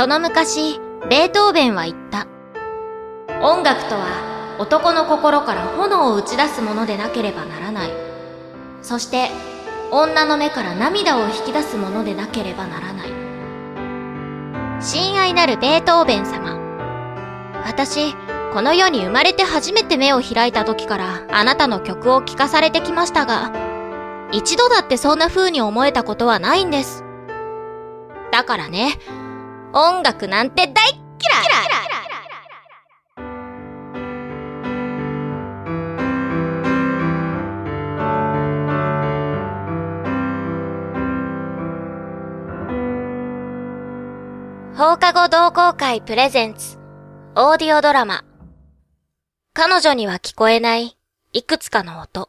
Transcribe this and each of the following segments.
その昔、ベートーベンは言った。音楽とは男の心から炎を打ち出すものでなければならない。そして、女の目から涙を引き出すものでなければならない。親愛なるベートーベン様。私、この世に生まれて初めて目を開いた時からあなたの曲を聴かされてきましたが、一度だってそんな風に思えたことはないんです。だからね、音楽なんて大っ嫌い。放課後同好会プレゼンツオーディオドラマ。彼女には聞こえないいくつかの音。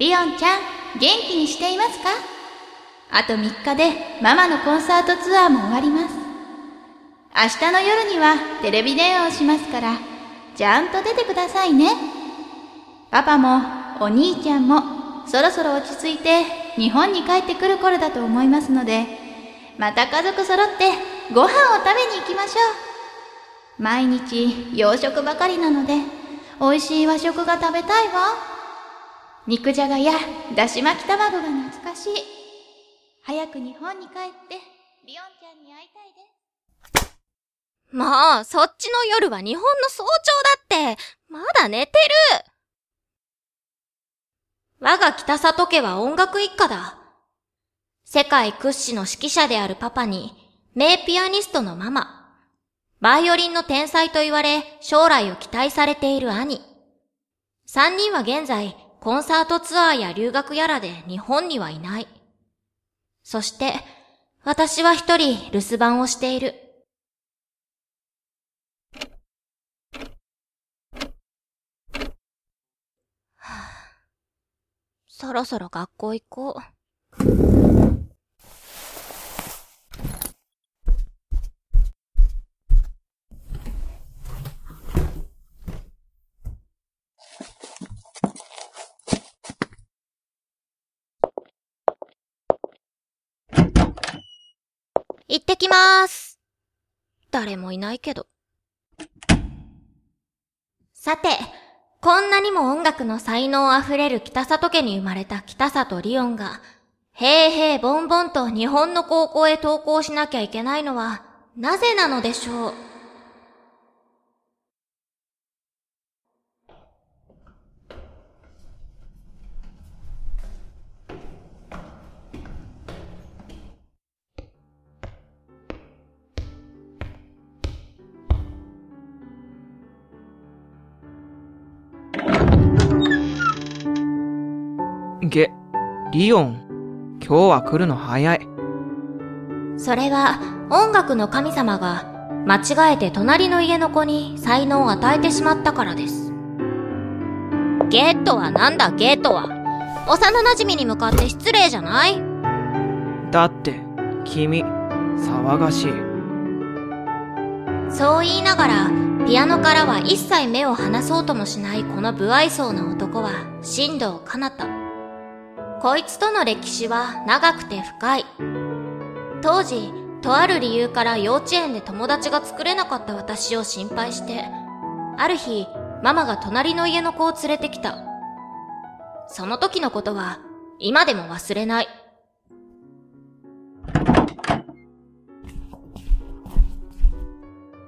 リオンちゃん、元気にしていますか？あと3日でママのコンサートツアーも終わります。明日の夜にはテレビ電話をしますから、ちゃんと出てくださいね。パパもお兄ちゃんもそろそろ落ち着いて日本に帰ってくる頃だと思いますので、また家族揃ってご飯を食べに行きましょう。毎日洋食ばかりなので、美味しい和食が食べたいわ。肉じゃがやだし巻き卵が懐かしい。早く日本に帰って、リオンちゃんに会いたいです。もう、そっちの夜は日本の早朝だって、まだ寝てる我が北里家は音楽一家だ。世界屈指の指揮者であるパパに、名ピアニストのママ、バイオリンの天才と言われ、将来を期待されている兄。三人は現在、コンサートツアーや留学やらで日本にはいない。そして、私は一人留守番をしている。はあそろそろ学校行こう。行ってきまーす。誰もいないけど。さて、こんなにも音楽の才能あふれる北里家に生まれた北里リオンが、へいへいボンボンと日本の高校へ登校しなきゃいけないのは、なぜなのでしょう？げ、リオン、今日は来るの早い。それは、音楽の神様が、間違えて隣の家の子に才能を与えてしまったからです。ゲートはなんだ？ゲートは？幼馴染に向かって失礼じゃない？だって、君、騒がしい。そう言いながら、ピアノからは一切目を離そうともしないこの不愛想な男は、進藤かなた。こいつとの歴史は長くて深い。当時、とある理由から幼稚園で友達が作れなかった私を心配して、ある日、ママが隣の家の子を連れてきた。その時のことは、今でも忘れない。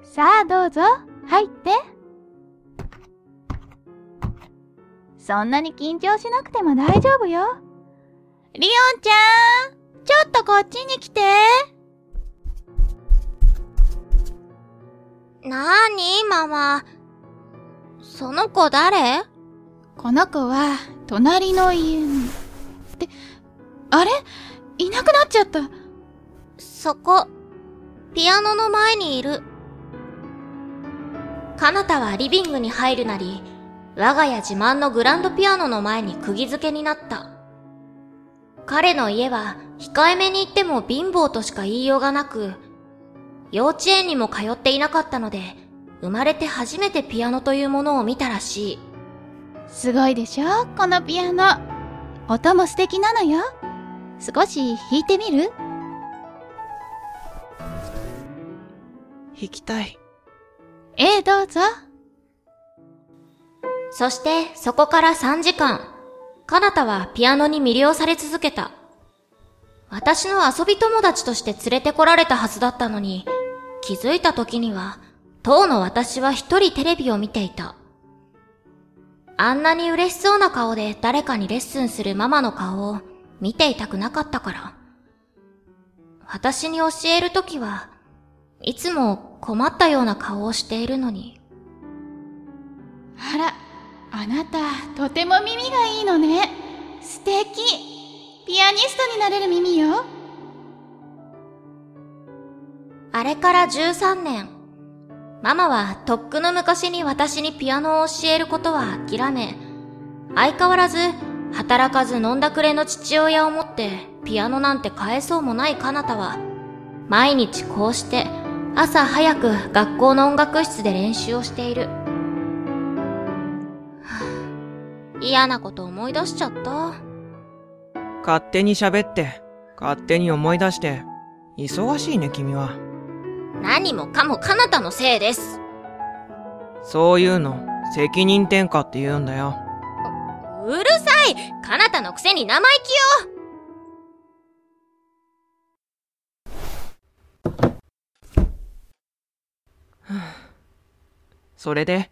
さあどうぞ、入って。そんなに緊張しなくても大丈夫よ。リオンちゃん、ちょっとこっちに来て。なーに、ママ。その子誰？この子は、隣の家に。って、あれ？いなくなっちゃった。そこ、ピアノの前にいる。かなたはリビングに入るなり、我が家自慢のグランドピアノの前に釘付けになった。彼の家は控えめに言っても貧乏としか言いようがなく、幼稚園にも通っていなかったので、生まれて初めてピアノというものを見たらしい。すごいでしょ？このピアノ。音も素敵なのよ。少し弾いてみる？弾きたい。ええ、どうぞ。そしてそこから3時間、かなたはピアノに魅了され続けた。私の遊び友達として連れてこられたはずだったのに、気づいた時には、当の私は一人テレビを見ていた。あんなに嬉しそうな顔で誰かにレッスンするママの顔を見ていたくなかったから。私に教えるときは、いつも困ったような顔をしているのに。あら、あなた、とても耳がいいのね。素敵。ピアニストになれる耳よ。あれから13年。ママはとっくの昔に私にピアノを教えることは諦め、相変わらず働かず飲んだくれの父親を持ってピアノなんて買えそうもない彼方は、毎日こうして朝早く学校の音楽室で練習をしている。嫌なこと思い出しちゃった。勝手に喋って、勝手に思い出して、忙しいね君は。何もかもかなたのせいです。そういうの、責任転嫁って言うんだよ。うるさいかなたのくせに生意気よ それで、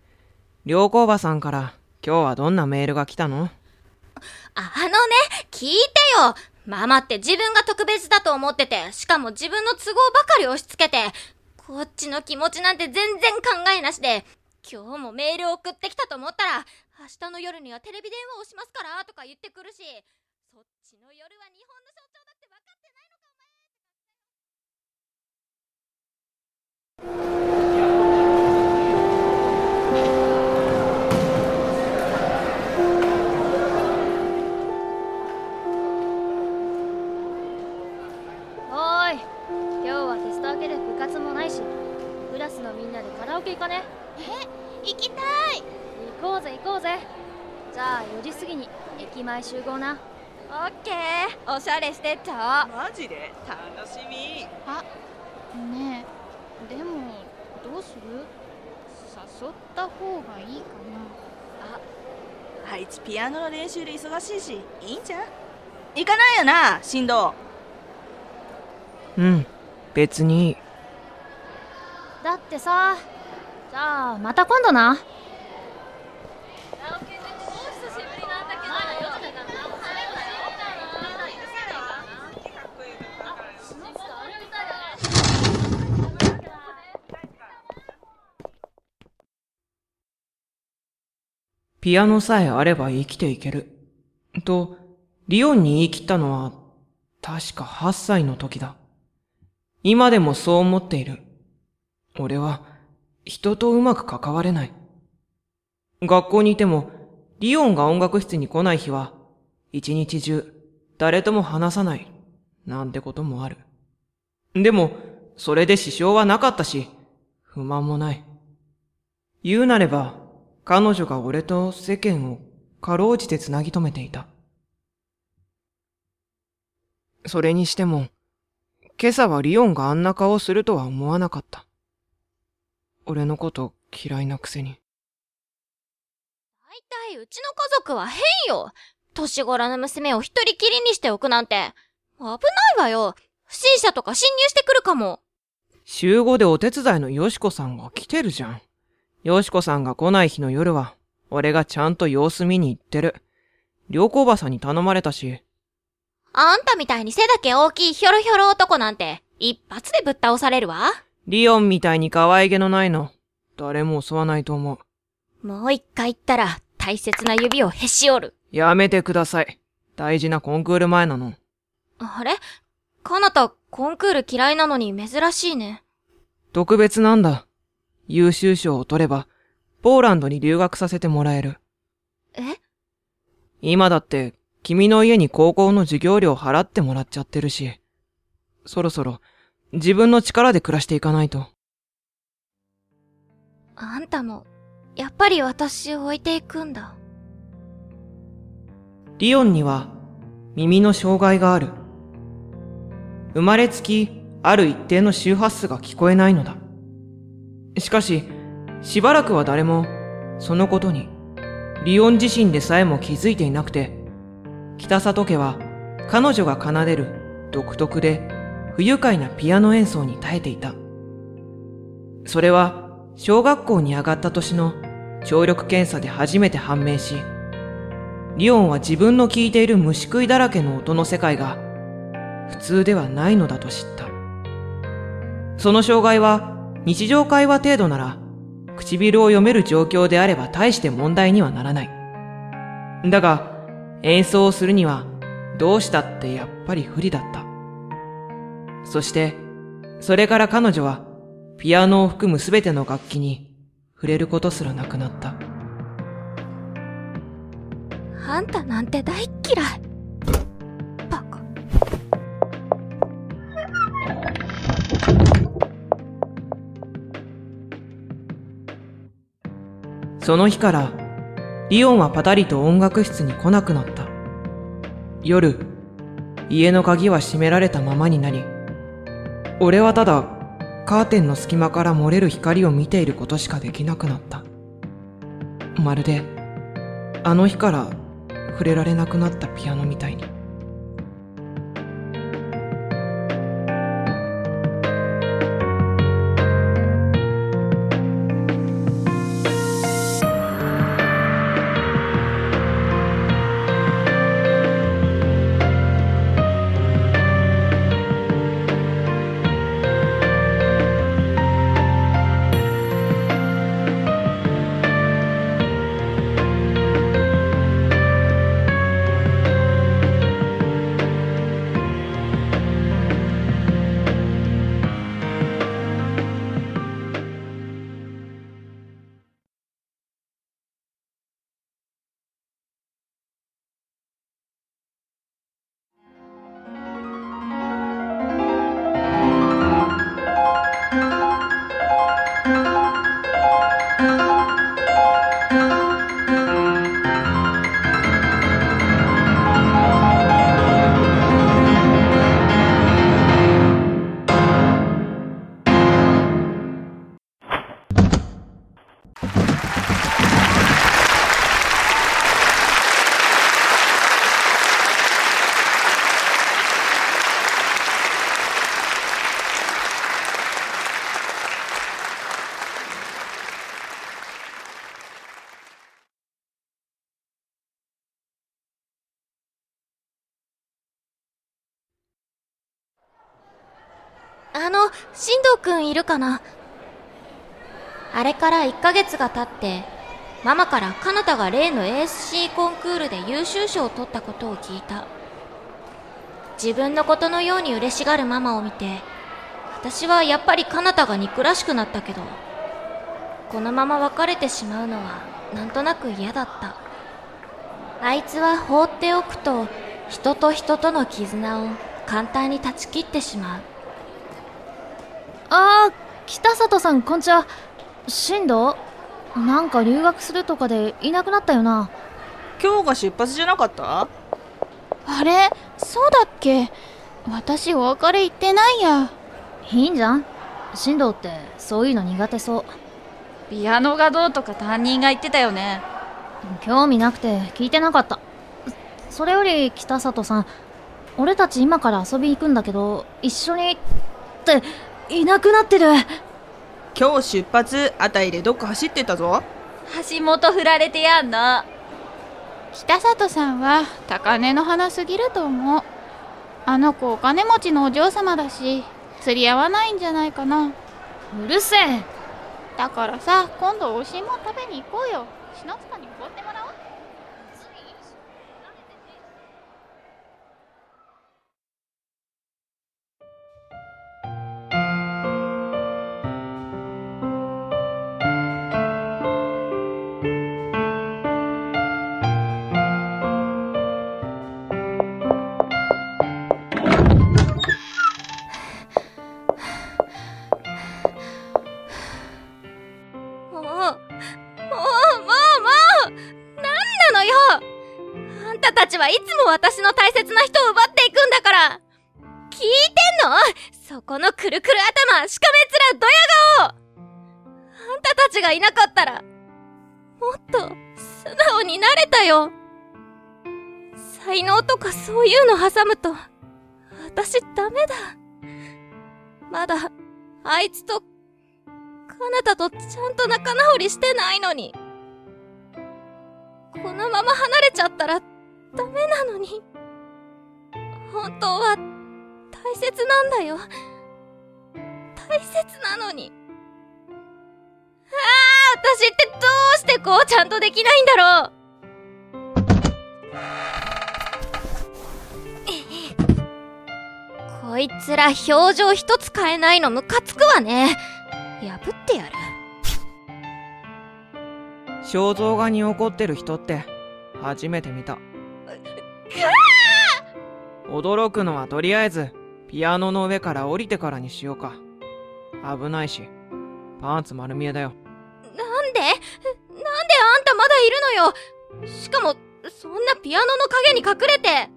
良子おばさんから今日はどんなメールが来たの？あのね、聞いてよ。ママって自分が特別だと思ってて、しかも自分の都合ばかり押し付けて、こっちの気持ちなんて全然考えなしで、今日もメール送ってきたと思ったら、明日の夜にはテレビ電話をしますからとか言ってくるし、そっちの夜は日本の象徴だって分かってないのかお前。オケ行かね？え行きたい！行こうぜ行こうぜ。じゃあ4時過ぎに駅前集合な。オッケー。おしゃれしてっちゃおマジで？楽しみ。あねえ。でもどうする？誘った方がいいかな。ああいつピアノの練習で忙しいしいいんじゃん？行かないよな振動うん別にいいだってさじゃあまた今度なピアノさえあれば生きていける。と、リオンに言い切ったのは、確か8歳の時だ。今でもそう思っている。俺は、人とうまく関われない。学校にいても、リオンが音楽室に来ない日は、一日中、誰とも話さない、なんてこともある。でも、それで支障はなかったし、不満もない。言うなれば、彼女が俺と世間をかろうじて繋ぎ止めていた。それにしても、今朝はリオンがあんな顔をするとは思わなかった。俺のこと嫌いなくせに。大体うちの家族は変よ。年頃の娘を一人きりにしておくなんて。危ないわよ。不審者とか侵入してくるかも。週5でお手伝いのよしこさんが来てるじゃん。よしこさんが来ない日の夜は、俺がちゃんと様子見に行ってる。良子おばさんに頼まれたし。あんたみたいに背だけ大きいひょろひょろ男なんて、一発でぶっ倒されるわ。リオンみたいに可愛げのないの、誰も襲わないと思う。もう一回言ったら、大切な指をへし折る。やめてください。大事なコンクール前なの。あれ？かなた、コンクール嫌いなのに珍しいね。特別なんだ。優秀賞を取れば、ポーランドに留学させてもらえる。え？今だって、君の家に高校の授業料払ってもらっちゃってるし、そろそろ自分の力で暮らしていかないと。あんたも、やっぱり私を置いていくんだ。リオンには耳の障害がある。生まれつきある一定の周波数が聞こえないのだ。しかし、しばらくは誰もそのことにリオン自身でさえも気づいていなくて、北里家は彼女が奏でる独特で不愉快なピアノ演奏に耐えていた。それは小学校に上がった年の聴力検査で初めて判明し、リオンは自分の聞いている虫食いだらけの音の世界が普通ではないのだと知った。その障害は日常会話程度なら唇を読める状況であれば大して問題にはならない。だが演奏をするにはどうしたってやっぱり不利だった。そしてそれから彼女はピアノを含むすべての楽器に触れることすらなくなった。あんたなんて大っ嫌い。バカ。その日から、リオンはパタリと音楽室に来なくなった。夜、家の鍵は閉められたままになり、俺はただ、カーテンの隙間から漏れる光を見ていることしかできなくなった。まるで、あの日から触れられなくなったピアノみたいに。進藤くんいるかな？あれから1ヶ月が経って、ママからカナタが例の ASC コンクールで優秀賞を取ったことを聞いた。自分のことのように嬉しがるママを見て、私はやっぱりカナタが憎らしくなったけど、このまま別れてしまうのはなんとなく嫌だった。あいつは放っておくと、人と人との絆を簡単に断ち切ってしまう。あー北里さんこんちは。進藤なんか留学するとかでいなくなったよな。今日が出発じゃなかった？あれ？そうだっけ？私お別れ言ってないや。いいんじゃん？進藤ってそういうの苦手そう。ピアノがどうとか担任が言ってたよね。興味なくて聞いてなかった。それより北里さん俺たち今から遊び行くんだけど一緒にっていなくなってる。今日出発あたりでどっか走ってたぞ。橋本振られてやんの。北里さんは高嶺の花すぎると思う。あの子お金持ちのお嬢様だし釣り合わないんじゃないかな。うるせえ。だからさ今度おいしいもん食べに行こうよ。篠塚におごってもら私の大切な人を奪っていくんだから聞いてんの？そこのくるくる頭、しかめ面、ドヤ顔あんたたちがいなかったら、もっと素直になれたよ。才能とかそういうの挟むと、私ダメだ。まだ、あいつと、かなたとちゃんと仲直りしてないのに。このまま離れちゃったら、ダメなのに。本当は、大切なんだよ。大切なのに。ああ、私ってどうしてこうちゃんとできないんだろう。こいつら表情一つ変えないのムカつくわね。破ってやる。肖像画に怒ってる人って初めて見た。驚くのはとりあえずピアノの上から降りてからにしようか。危ないし、パンツ丸見えだよ。なんで？なんであんたまだいるのよ？しかも、そんなピアノの影に隠れて。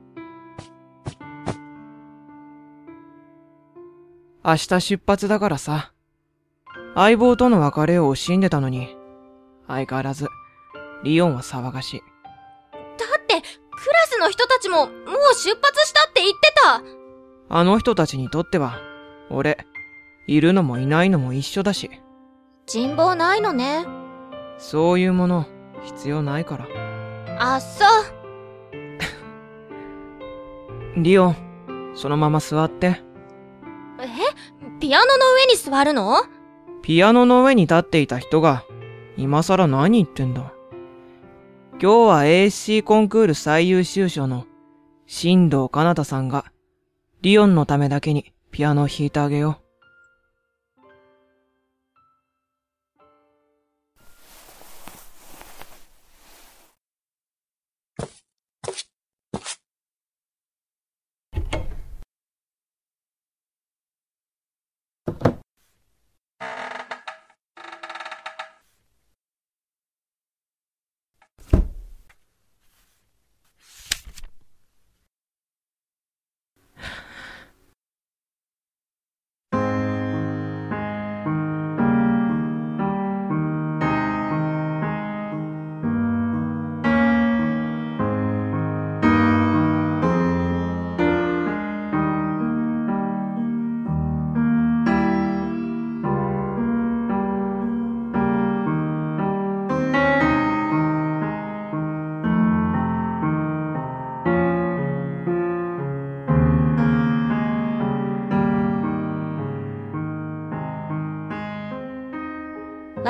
明日出発だからさ。相棒との別れを惜しんでたのに、相変わらず、リオンは騒がしい。の人たちも、もう出発したって言ってたあの人たちにとっては、俺、いるのもいないのも一緒だし。人望ないのね。そういうもの、必要ないから。あっそう。リオン、そのまま座って。え？ピアノの上に座るの？ピアノの上に立っていた人が、今更何言ってんだ？今日は ASC コンクール最優秀賞の、新藤かなたさんが、リオンのためだけにピアノを弾いてあげよう。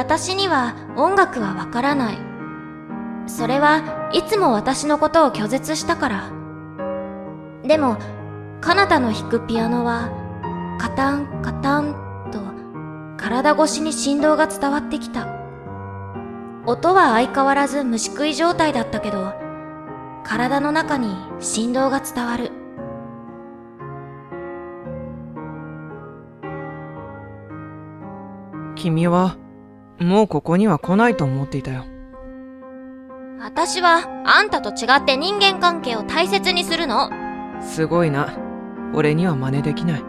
私には音楽はわからない。それはいつも私のことを拒絶したから。でも、彼方の弾くピアノは、カタンカタンと体越しに振動が伝わってきた。音は相変わらず虫食い状態だったけど、体の中に振動が伝わる。君は、もうここには来ないと思っていたよ。私はあんたと違って人間関係を大切にするの。すごいな。俺には真似できない。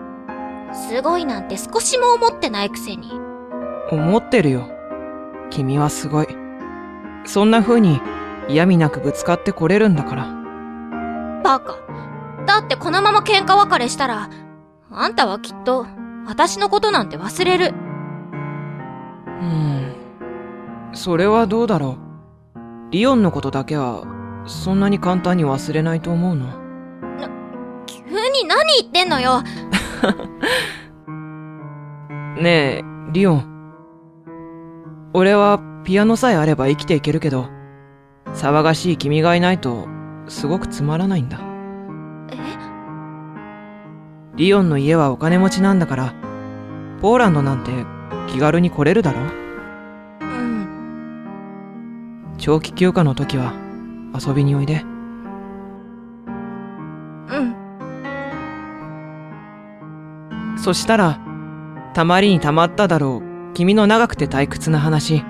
すごいなんて少しも思ってないくせに。思ってるよ。君はすごい。そんな風に嫌味なくぶつかってこれるんだから。バカ。だってこのまま喧嘩別れしたら、あんたはきっと私のことなんて忘れる。うーん。それはどうだろう？リオンのことだけは、そんなに簡単に忘れないと思うの？急に何言ってんのよ？ねえ、リオン。俺はピアノさえあれば生きていけるけど、騒がしい君がいないと、すごくつまらないんだ。え？リオンの家はお金持ちなんだから、ポーランドなんて気軽に来れるだろ長期休暇の時は遊びにおいで。うん。そしたらたまりにたまっただろう君の長くて退屈な話。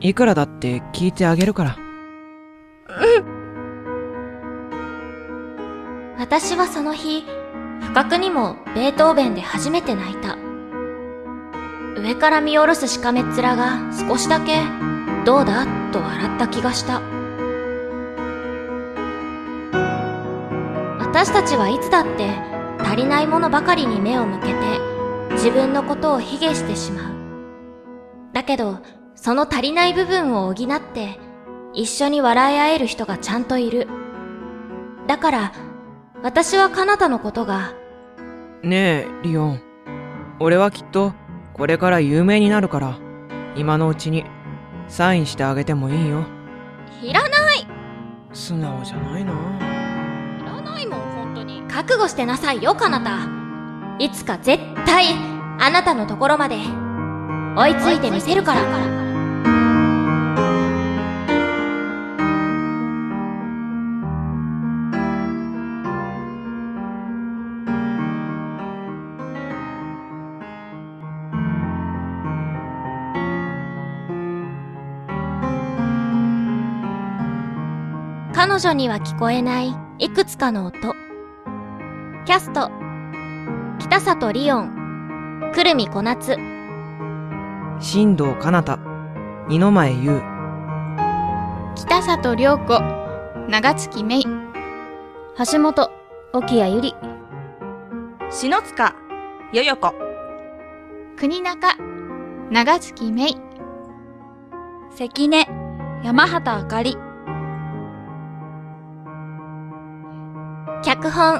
いくらだって聞いてあげるから。うん。私はその日不覚にもベートーベンで初めて泣いた。上から見下ろすしかめっ面が少しだけ、どうだ？と笑った気がした。私たちはいつだって足りないものばかりに目を向けて自分のことを卑下してしまう。だけど、その足りない部分を補って一緒に笑い合える人がちゃんといる。だから、私は彼方のことが。ねえ、リオン。俺はきっと、これから有名になるから、今のうちに、サインしてあげてもいいよ。いらない素直じゃないな。いらないもん、本当に。覚悟してなさいよ、彼方。いつか絶対、あなたのところまで、追いついてみせるから。彼女には聞こえないいくつかの音。キャスト、北里リオン、久留美小夏。新藤かなた、二の前優。北里涼子、長月芽衣。橋本、沖谷ゆり。篠塚、よよこ。国中、長月芽衣。関根、山畑あかり。脚本、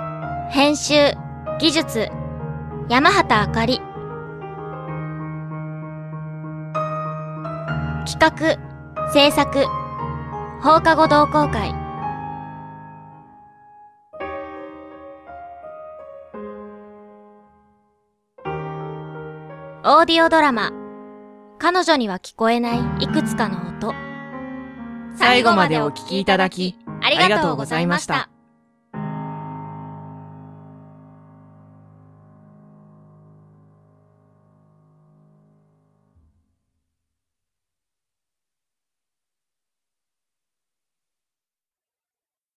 編集、技術、山畑あかり。企画、制作、放課後同好会。オーディオドラマ、彼女には聞こえないいくつかの音。最後までお聞きいただき、ありがとうございました。